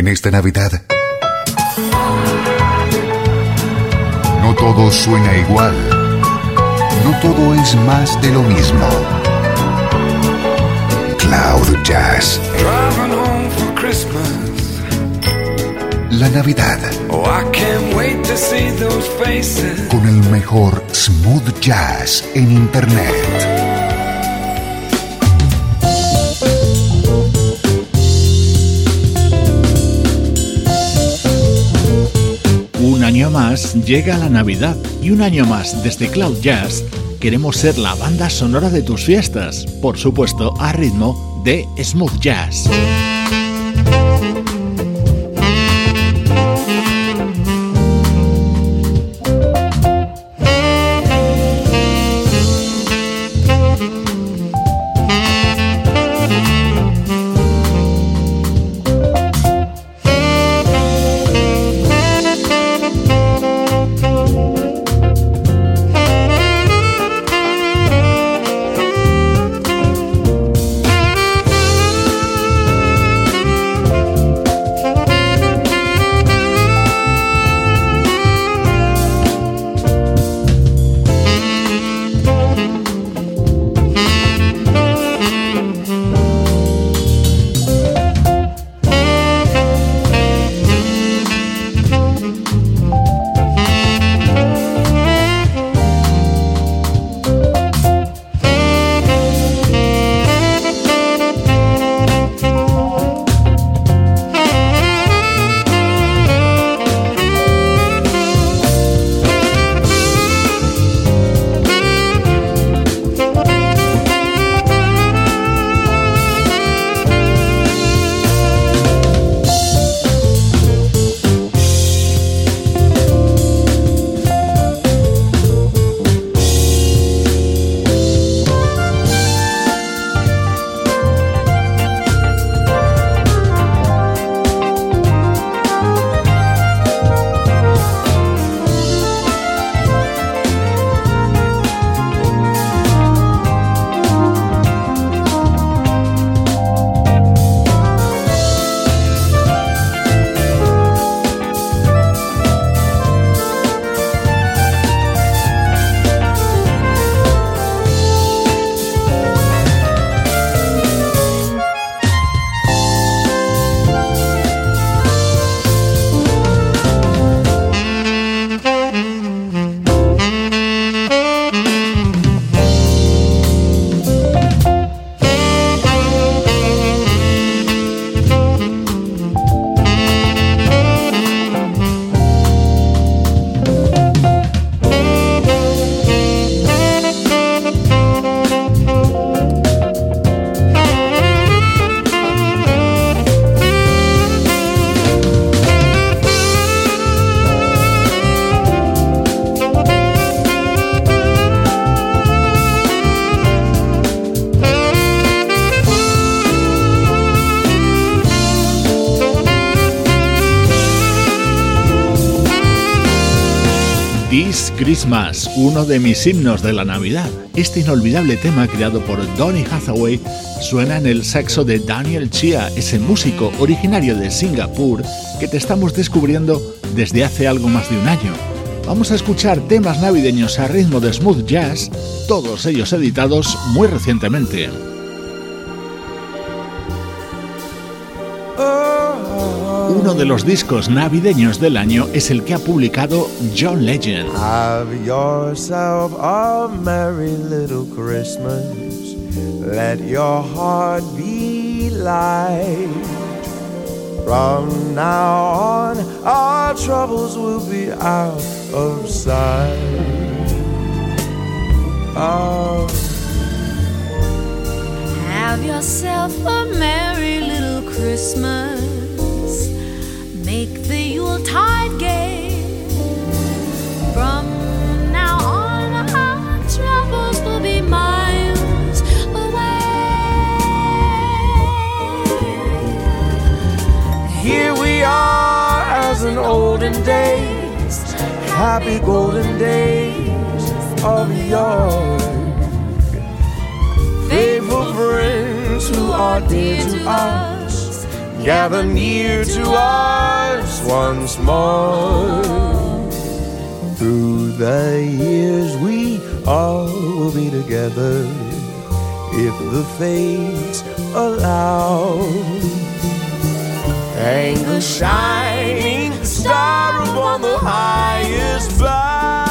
en esta Navidad. No todo suena igual. No todo es más de lo mismo. Cloud Jazz. La Navidad. Oh, Con el mejor smooth jazz en Internet. Más llega la Navidad y un año más desde Cloud Jazz queremos ser la banda sonora de tus fiestas, por supuesto a ritmo de smooth jazz. Christmas, uno de mis himnos de la Navidad. Este inolvidable tema creado por Donny Hathaway suena en el saxo de Daniel Chia, ese músico originario de Singapur que te estamos descubriendo desde hace algo más de un año. Vamos a escuchar temas navideños a ritmo de smooth jazz, todos ellos editados muy recientemente. Uno de los discos navideños del año es el que ha publicado John Legend. Have yourself a merry little Christmas. Let your heart be light. From now on, our troubles will be out of sight. Oh. Have yourself a merry little Christmas. Make the Yuletide gay. From now on, our troubles will be miles away. Here we are, as in olden days, happy golden days of yore. Faithful friends who are dear to us gather near to us once more. Through the years, we all will be together if the fates allow. Hang a shining star upon the highest bough.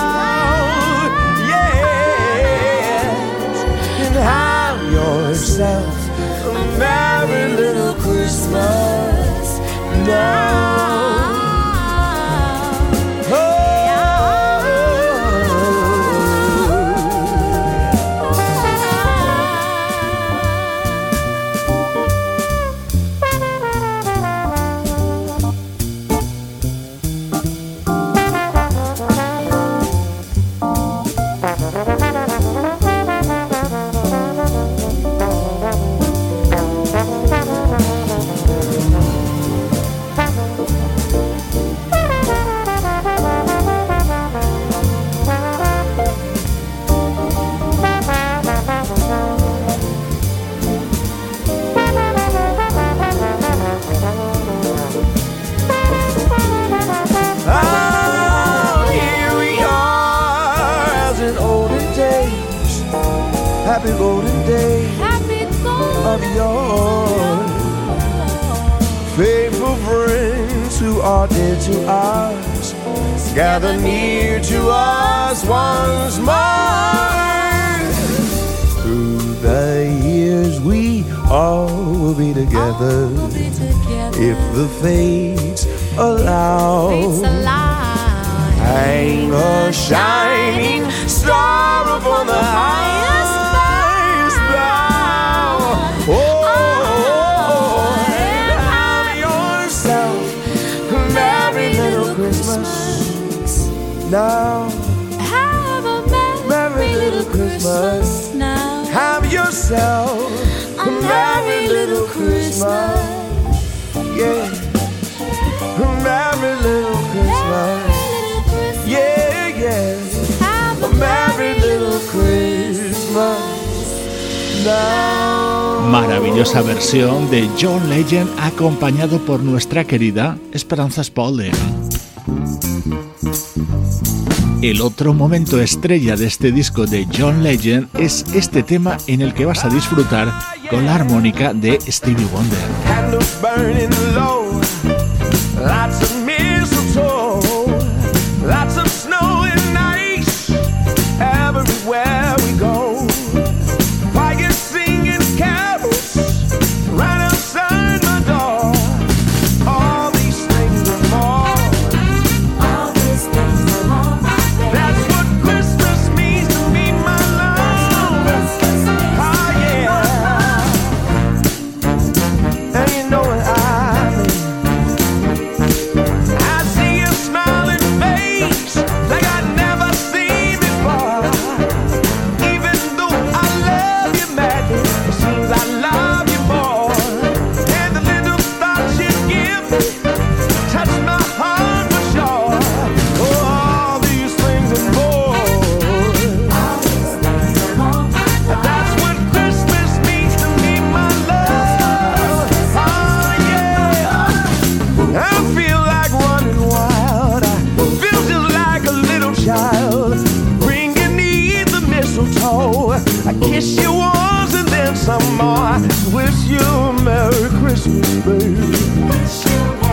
love. Yourself A merry little Christmas. Yeah, a merry little Christmas. Little Christmas. Yeah, yeah. Have A merry little Christmas now. Maravillosa versión de John Legend acompañado por nuestra querida Esperanza Spalding. El otro momento estrella de este disco de John Legend es este tema en el que vas a disfrutar con la armónica de Stevie Wonder. Wish you a Merry Christmas, baby.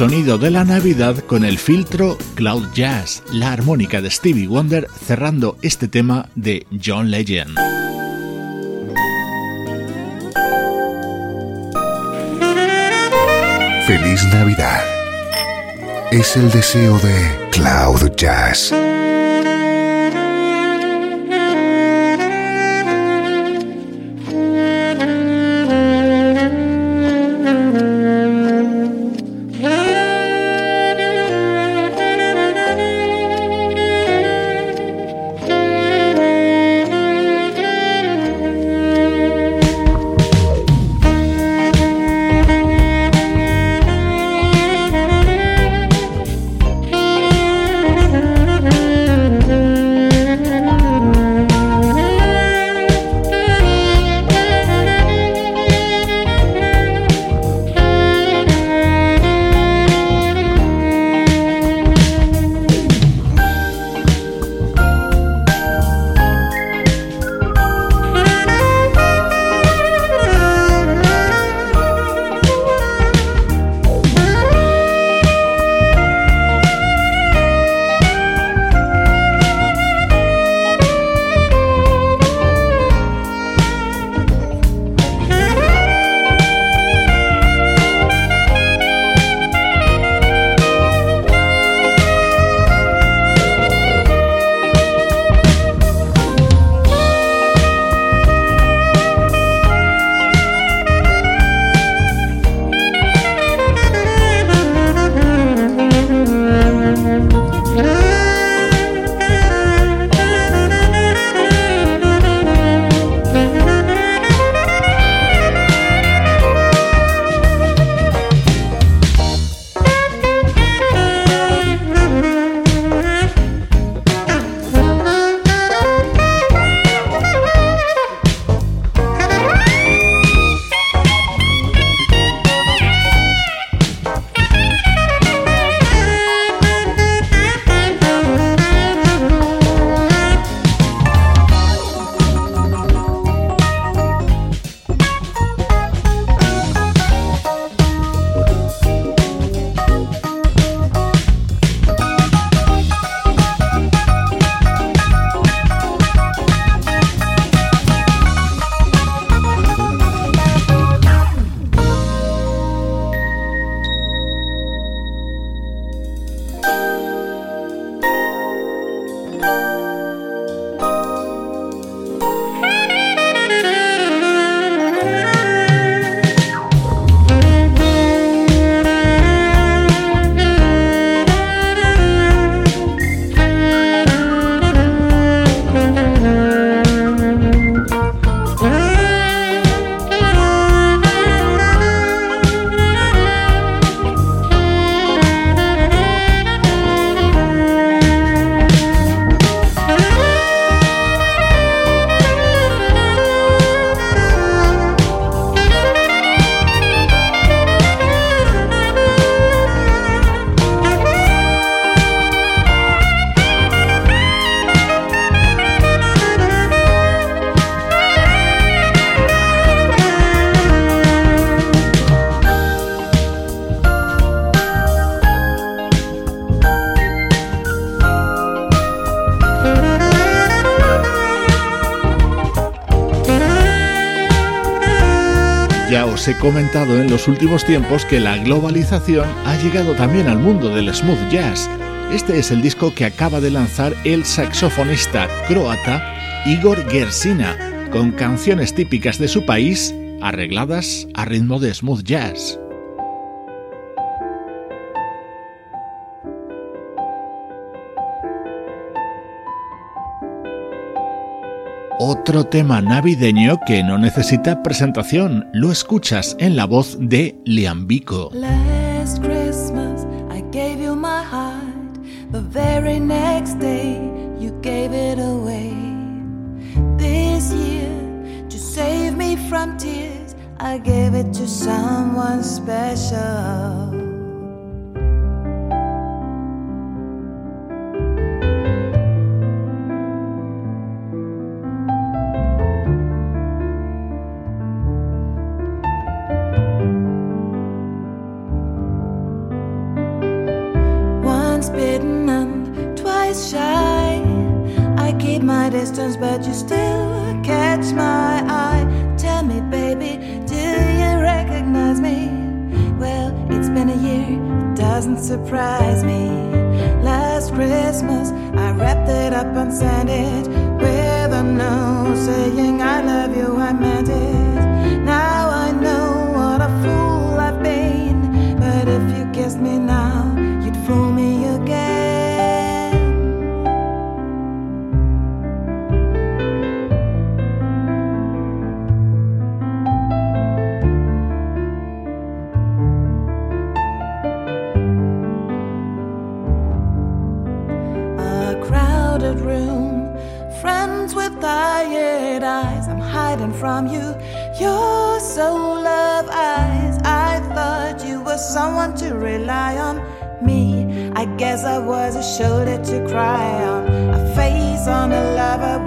Sonido de la Navidad con el filtro Cloud Jazz, la armónica de Stevie Wonder cerrando este tema de John Legend. Feliz Navidad. Es el deseo de Cloud Jazz. Os he comentado en los últimos tiempos que la globalización ha llegado también al mundo del smooth jazz. Este es el disco que acaba de lanzar el saxofonista croata Igor Gersina, con canciones típicas de su país arregladas a ritmo de smooth jazz. Otro tema navideño que no necesita presentación, lo escuchas en la voz de Liambico. Last Christmas I gave you my heart. The very next day you gave it away. This year to save me from tears, I gave it to someone special. To cry on. A face on a lover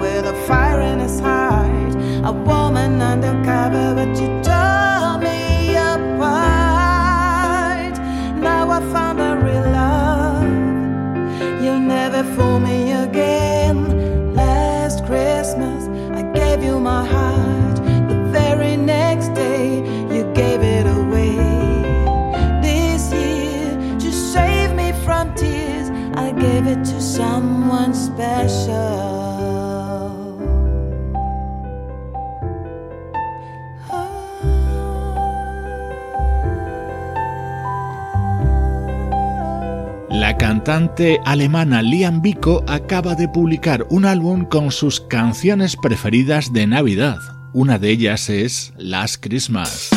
La cantante alemana Liam Biko acaba de publicar un álbum con sus canciones preferidas de Navidad. Una de ellas es Last Christmas.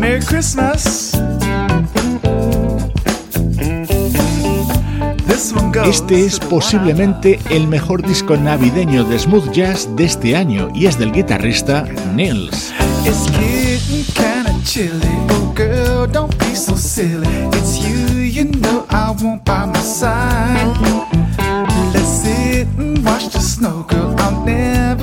Merry Christmas. Este es posiblemente el mejor disco navideño de smooth jazz de este año y es del guitarrista Nils. It's silly. It's you, you know I won't by my side. Let's sit and watch the snow, girl. I'll never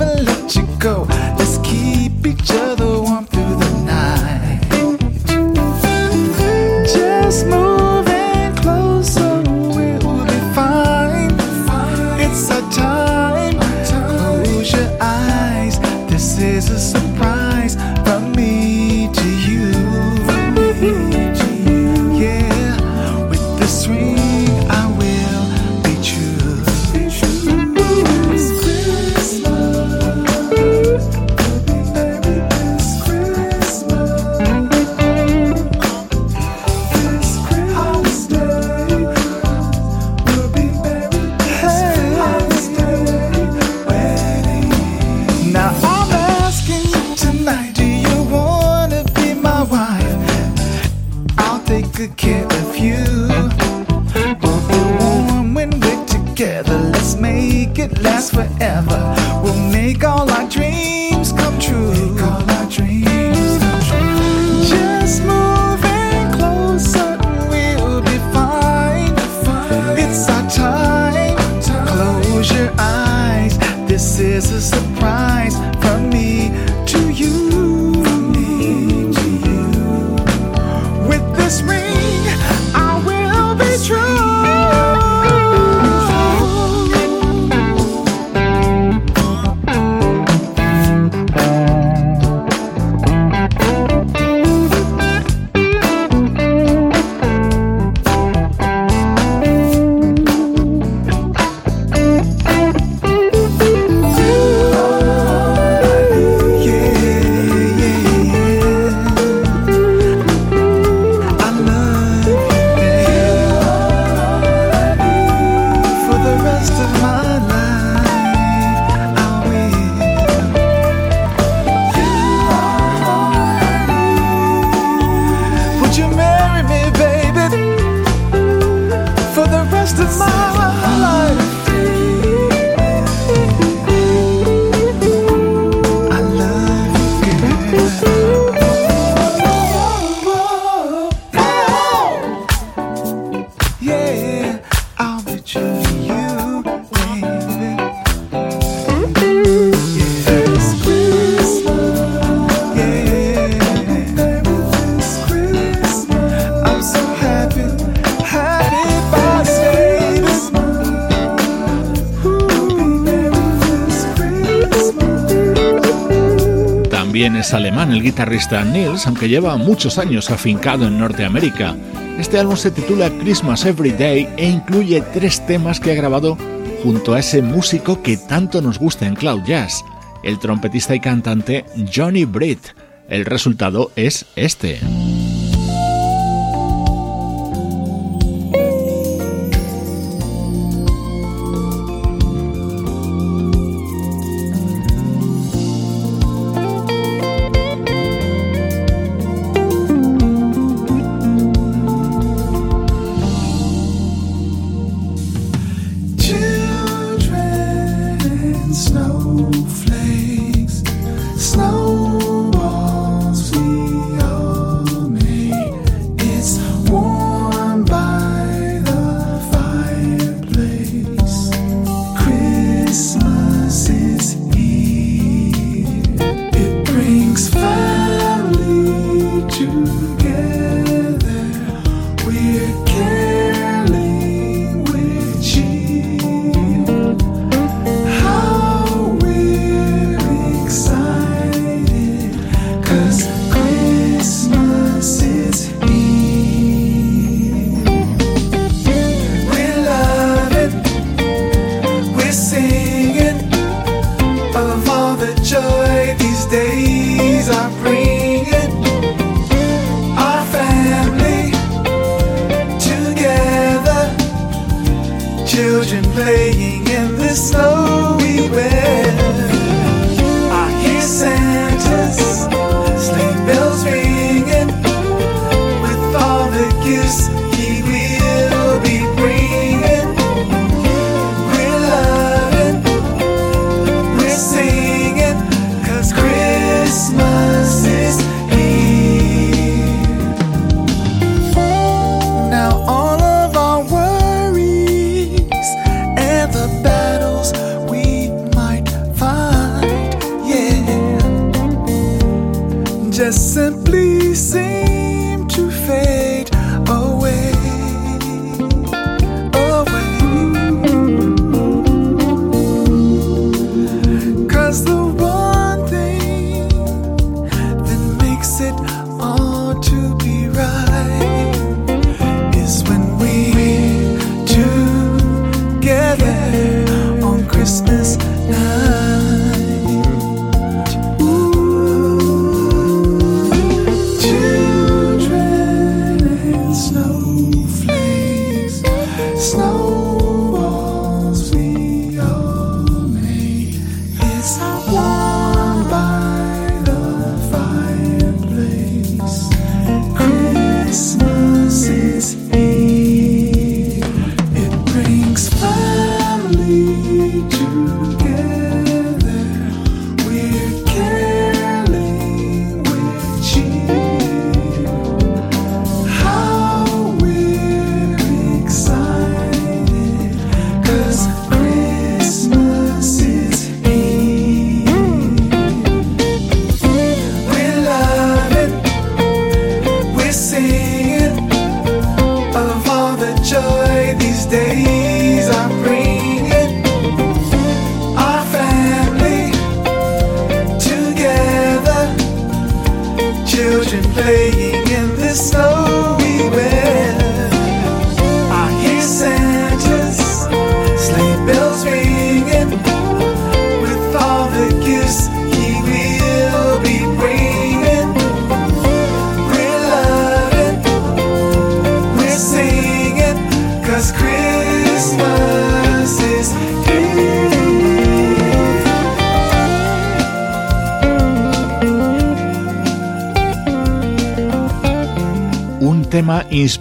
es alemán el guitarrista Nils, aunque lleva muchos años afincado en Norteamérica. Este álbum se titula Christmas Every Day e incluye tres temas que ha grabado junto a ese músico que tanto nos gusta en Cloud Jazz, el trompetista y cantante Johnny Britt. El resultado es este.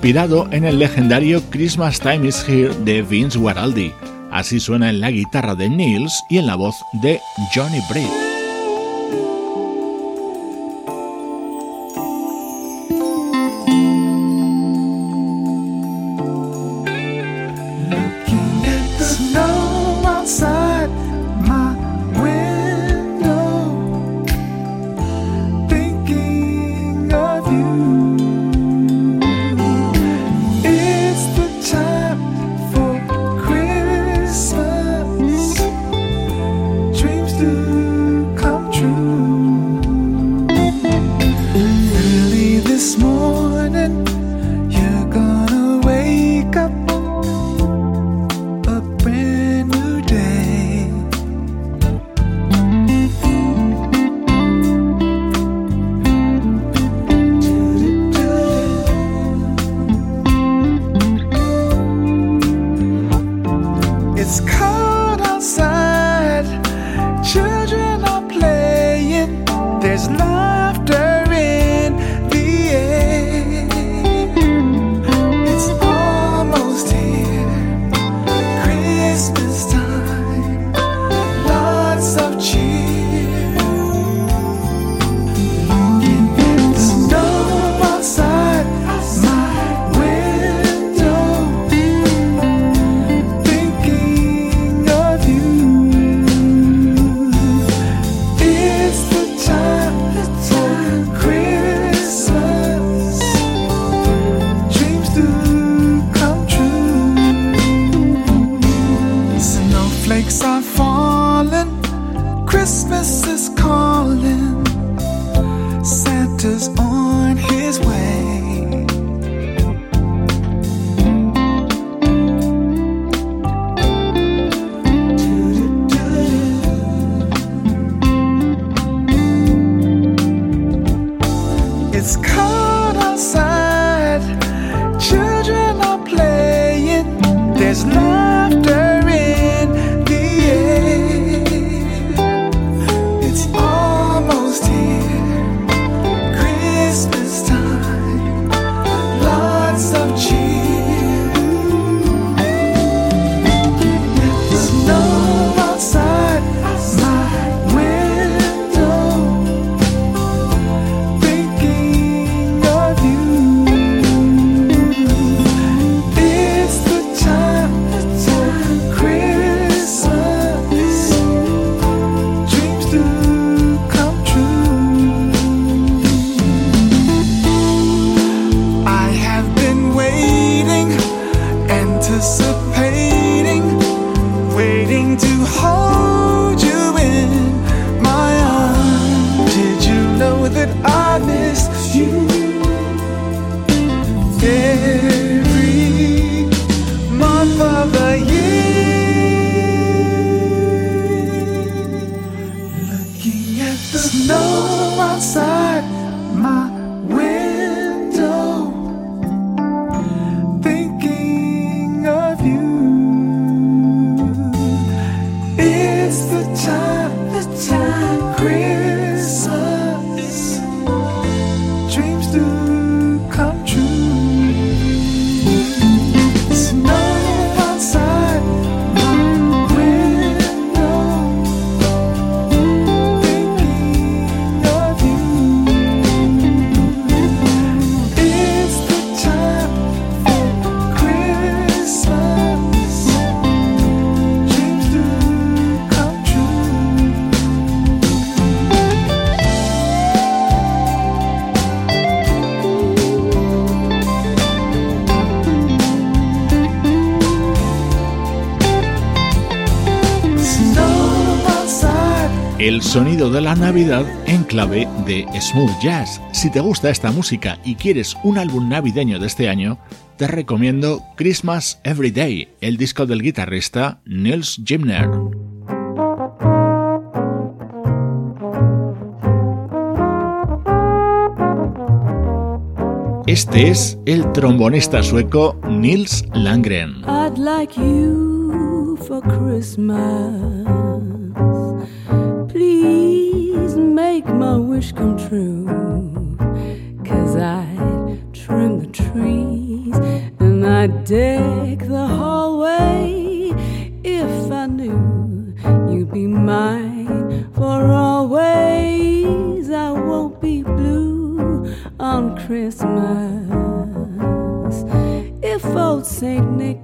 Inspirado en el legendario Christmas Time is Here de Vince Guaraldi. Así suena en la guitarra de Nils y en la voz de Johnny Britt. Sonido de la Navidad en clave de smooth jazz. Si te gusta esta música y quieres un álbum navideño de este año, te recomiendo Christmas Every Day, el disco del guitarrista Nils Gimner. Este es el trombonista sueco Nils Langren. please my wish come true. Cause I'd trim the trees and I'd deck the hallway if I knew you'd be mine for always. I won't be blue on Christmas if old Saint Nick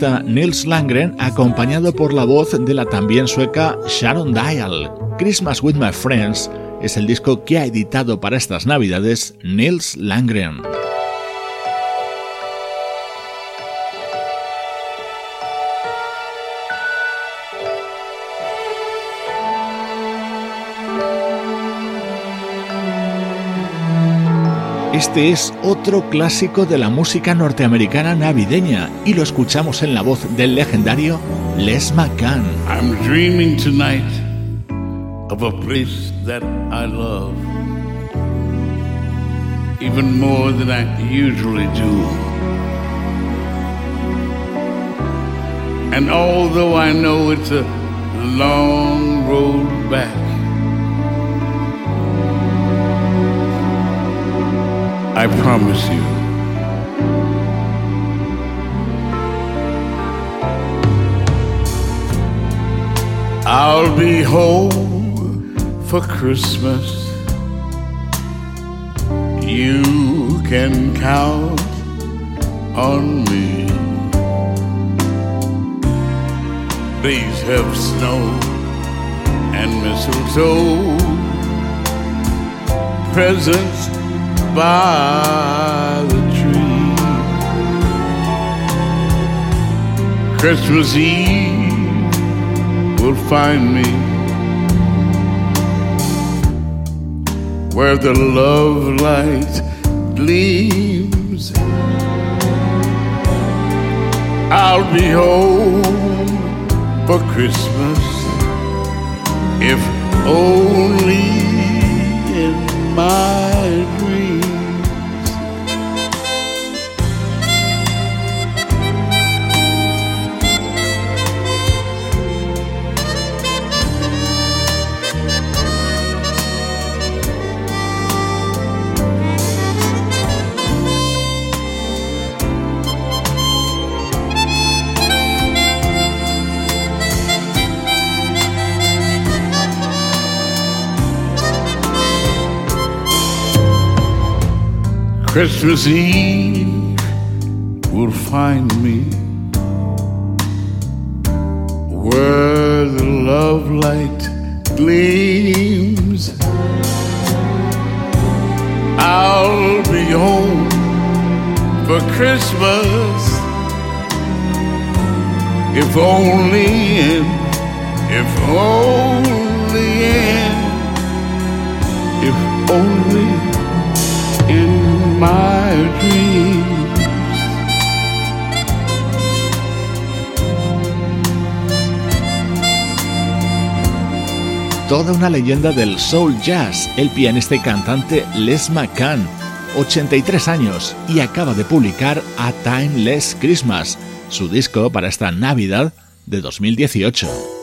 Nils Langren acompañado por la voz de la también sueca Sharon Dial. Christmas with My Friends es el disco que ha editado para estas navidades Nils Langren. Este es otro clásico de la música norteamericana navideña y lo escuchamos en la voz del legendario Les McCann. I'm dreaming tonight of a place that I love even more than I usually do. And although I know it's a long road back I promise you. I'll be home for Christmas. You can count on me. Please have snow and mistletoe presents by the tree. Christmas Eve will find me where the love light gleams. I'll be home for Christmas if only in my Christmas Eve will find me where the love light gleams. I'll be home for Christmas if only in, if only in, if only Toda una leyenda del soul jazz, el pianista y cantante Les McCann, 83 años, y acaba de publicar A Timeless Christmas, su disco para esta Navidad de 2018.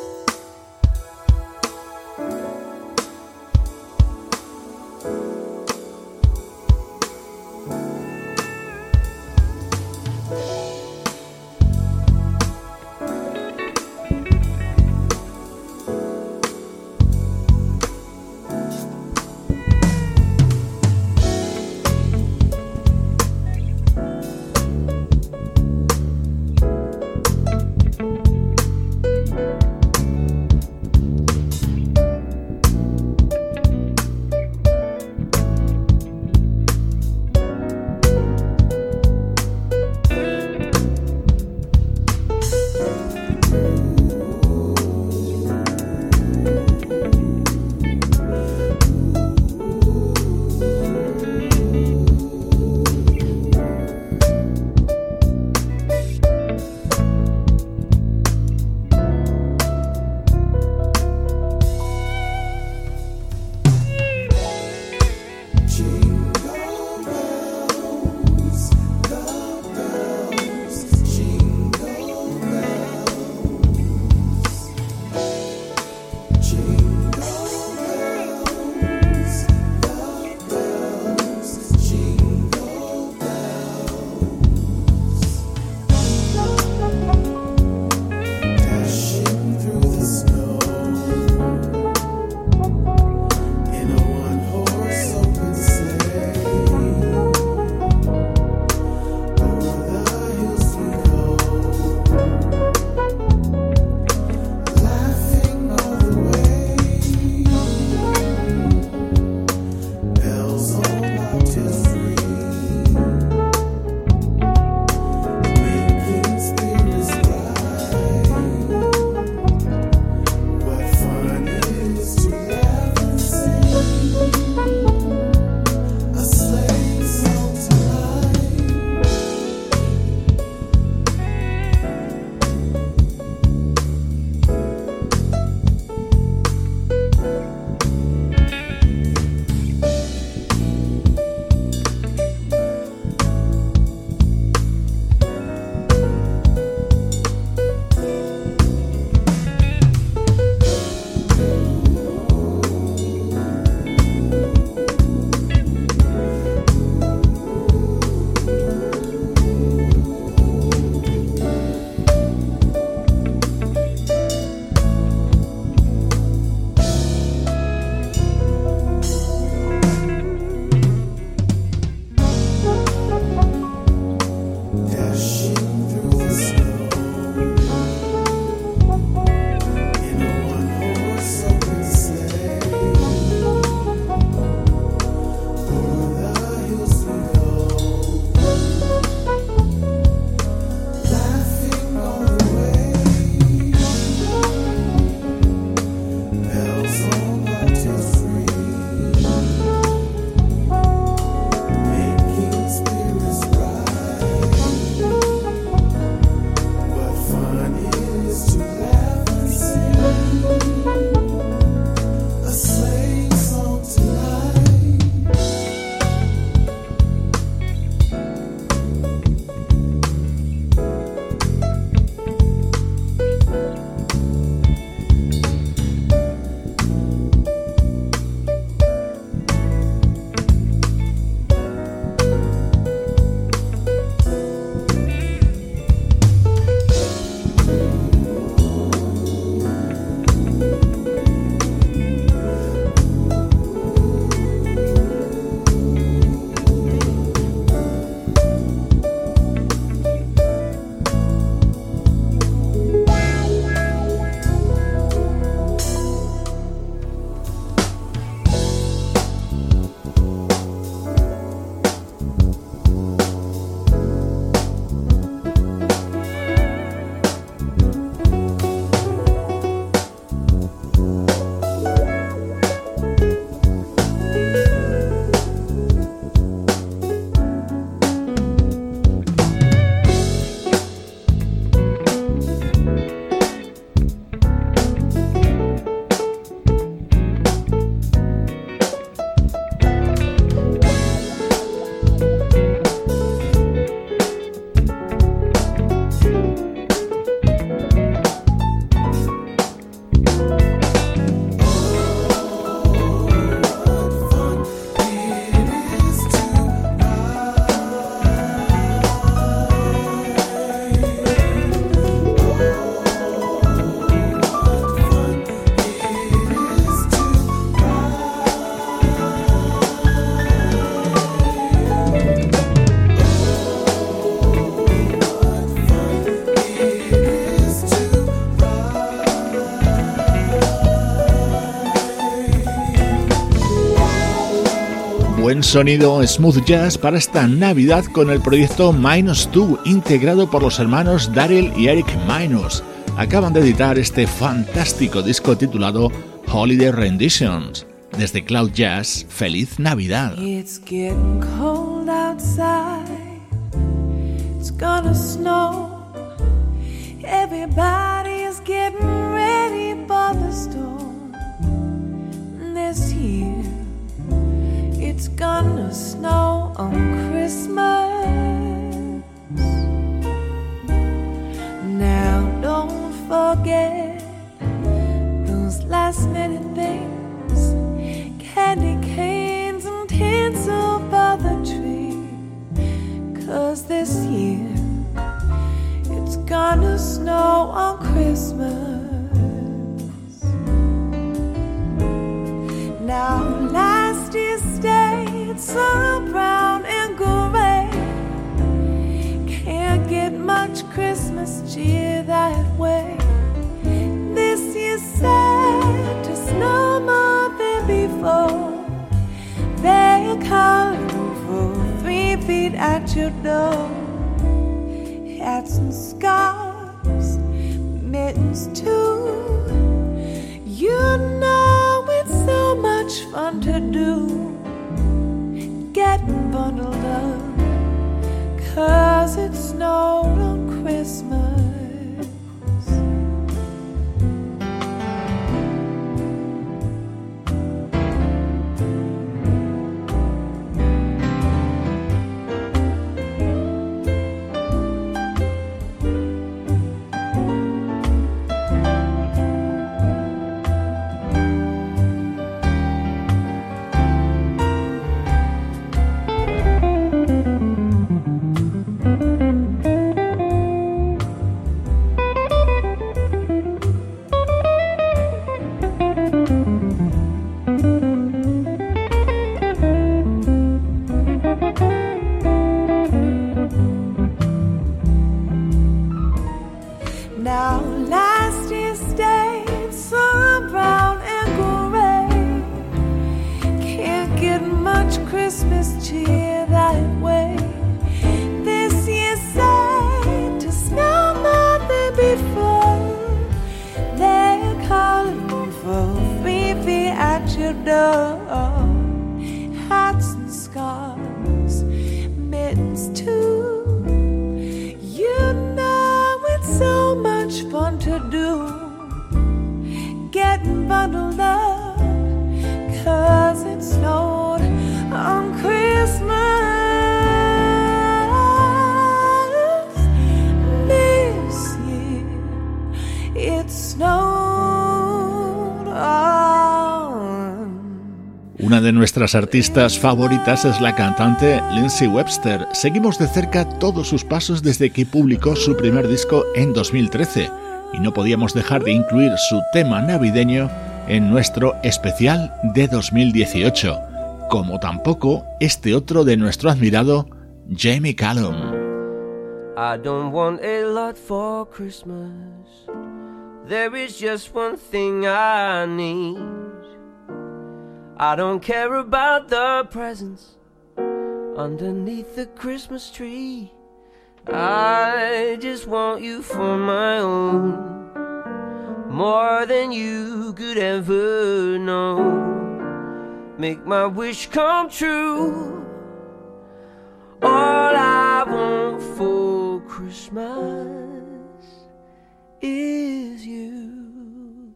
Sonido smooth jazz para esta Navidad con el proyecto Minus 2, integrado por los hermanos Daryl y Eric Minus. Acaban de editar este fantástico disco titulado Holiday Renditions. Desde Cloud Jazz, feliz Navidad. It's getting cold outside. It's gonna snow. Everybody is getting ready for the storm. This year, it's gonna snow on Christmas. Now, don't forget those last minute things candy canes and tinsel for the tree. Cause this year, it's gonna snow on Christmas. Now, last year's day, it's so brown and gray. Can't get much Christmas cheer that way. This year's sad to snow more than before. They're calling for three feet at your door hats and scarves, mittens too. You know it's so much fun to do, getting bundled up, cause it snowed on Christmas. Nuestras artistas favoritas es la cantante Lindsay Webster. Seguimos de cerca todos sus pasos desde que publicó su primer disco en 2013 y no podíamos dejar de incluir su tema navideño en nuestro especial de 2018, como tampoco este otro de nuestro admirado Jamie Callum. I don't care about the presents underneath the Christmas tree. I just want you for my own, more than you could ever know. Make my wish come true. All I want for Christmas is you.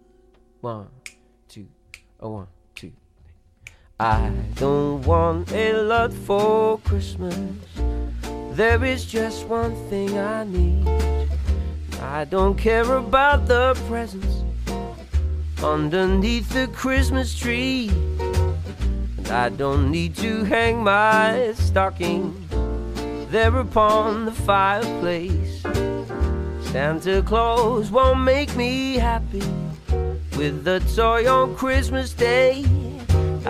One, two, a one. I don't want a lot for Christmas. There is just one thing I need. I don't care about the presents underneath the Christmas tree. And I don't need to hang my stocking there upon the fireplace. Santa Claus won't make me happy with a toy on Christmas Day.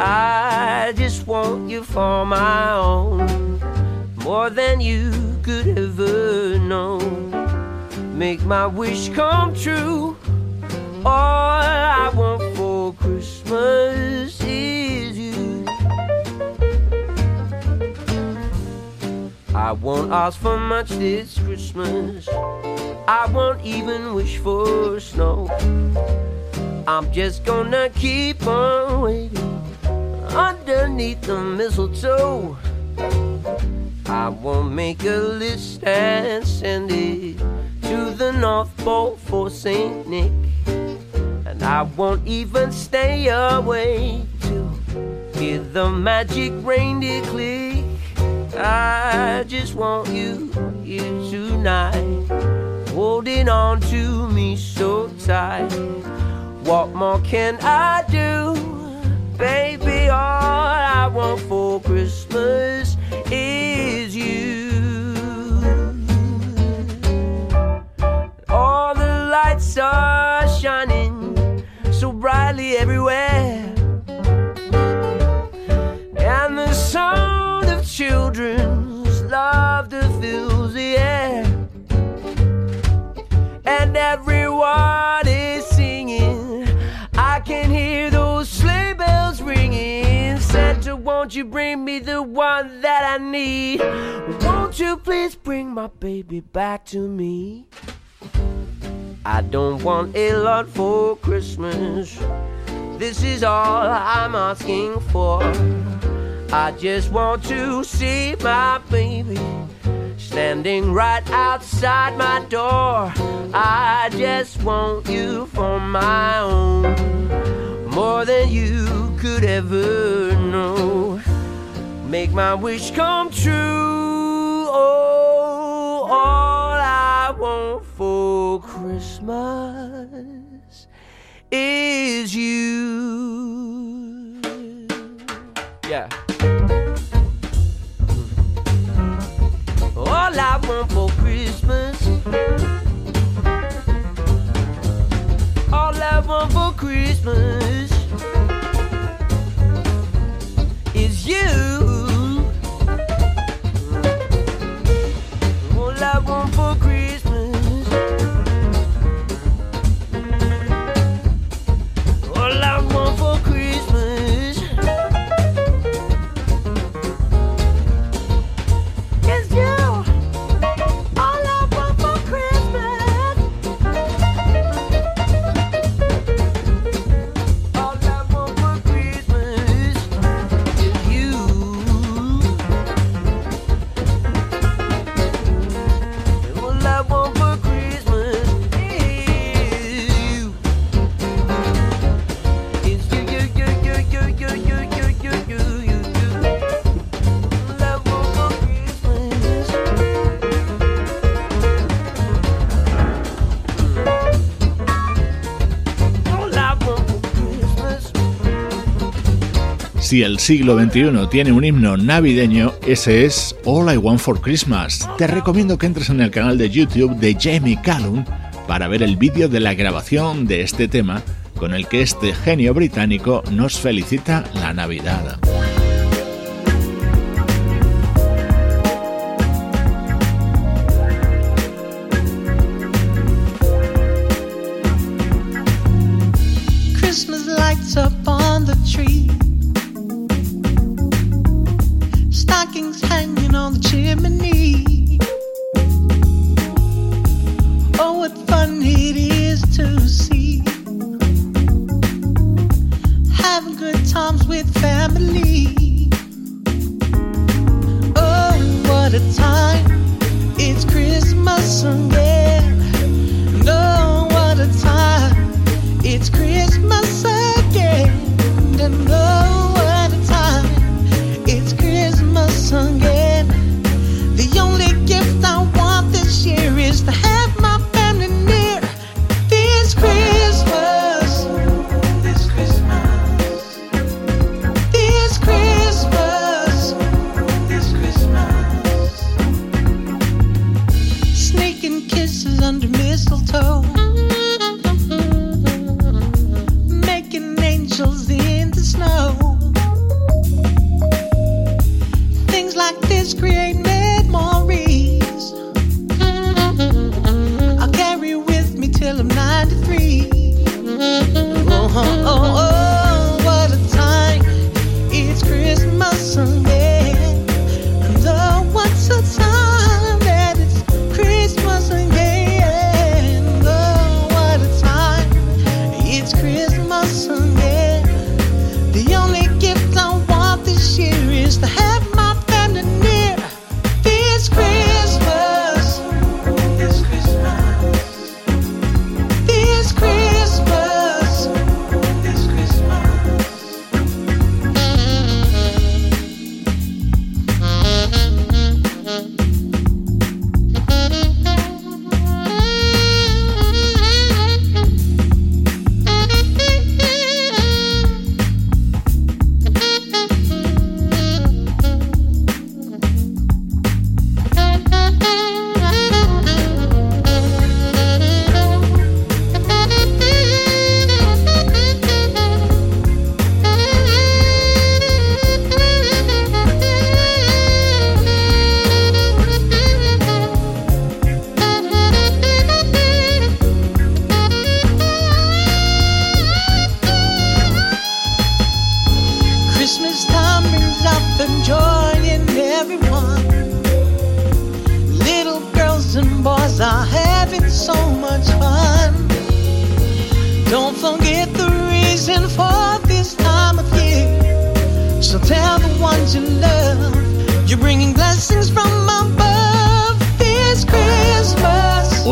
I just want you for my own, more than you could ever know. Make my wish come true. All I want for Christmas is you. I won't ask for much this Christmas. I won't even wish for snow. I'm just gonna keep on waiting underneath the mistletoe. I won't make a list and send it to the North Pole for Saint Nick. And I won't even stay away to hear the magic reindeer click. I just want you here tonight, holding on to me so tight. What more can I do? Baby, all I want for Christmas is you. All the lights are shining so brightly everywhere. And the sound of children's laughter fills the air. And everyone won't you bring me the one that I need? Won't you please bring my baby back to me? I don't want a lot for Christmas. This is all I'm asking for. I just want to see my baby standing right outside my door. I just want you for my own, more than you could ever know. Make my wish come true. Oh, all I want for Christmas is you. Yeah. All I want for Christmas. All I want for Christmas is you. All I want for Christmas. Si el siglo XXI tiene un himno navideño, ese es All I Want for Christmas. Te recomiendo que entres en el canal de YouTube de Jamie Callum para ver el vídeo de la grabación de este tema con el que este genio británico nos felicita la Navidad.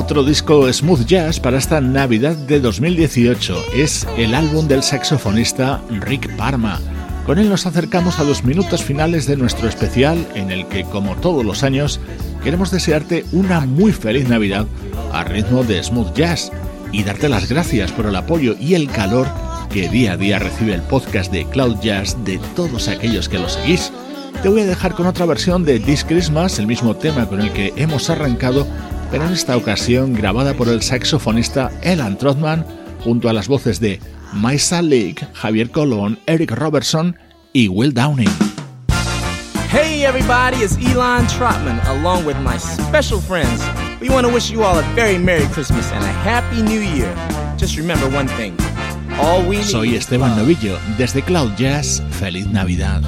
Otro disco smooth jazz para esta Navidad de 2018 es el álbum del saxofonista Rick Parma. Con él nos acercamos a los minutos finales de nuestro especial en el que, como todos los años, queremos desearte una muy feliz Navidad a ritmo de smooth jazz y darte las gracias por el apoyo y el calor que día a día recibe el podcast de Cloud Jazz de todos aquellos que lo seguís. Te voy a dejar con otra versión de This Christmas, el mismo tema con el que hemos arrancado, pero en esta ocasión grabada por el saxofonista Elan Trotman junto a las voces de Maisa Leak, Javier Colón, Eric Robertson y Will Downing. Hey everybody, it's Elon Trotman along with my special friends. We want to wish you all a very Merry Christmas and a Happy New Year. Just remember one thing. All we Soy Esteban Novillo, desde Cloud Jazz. Feliz Navidad.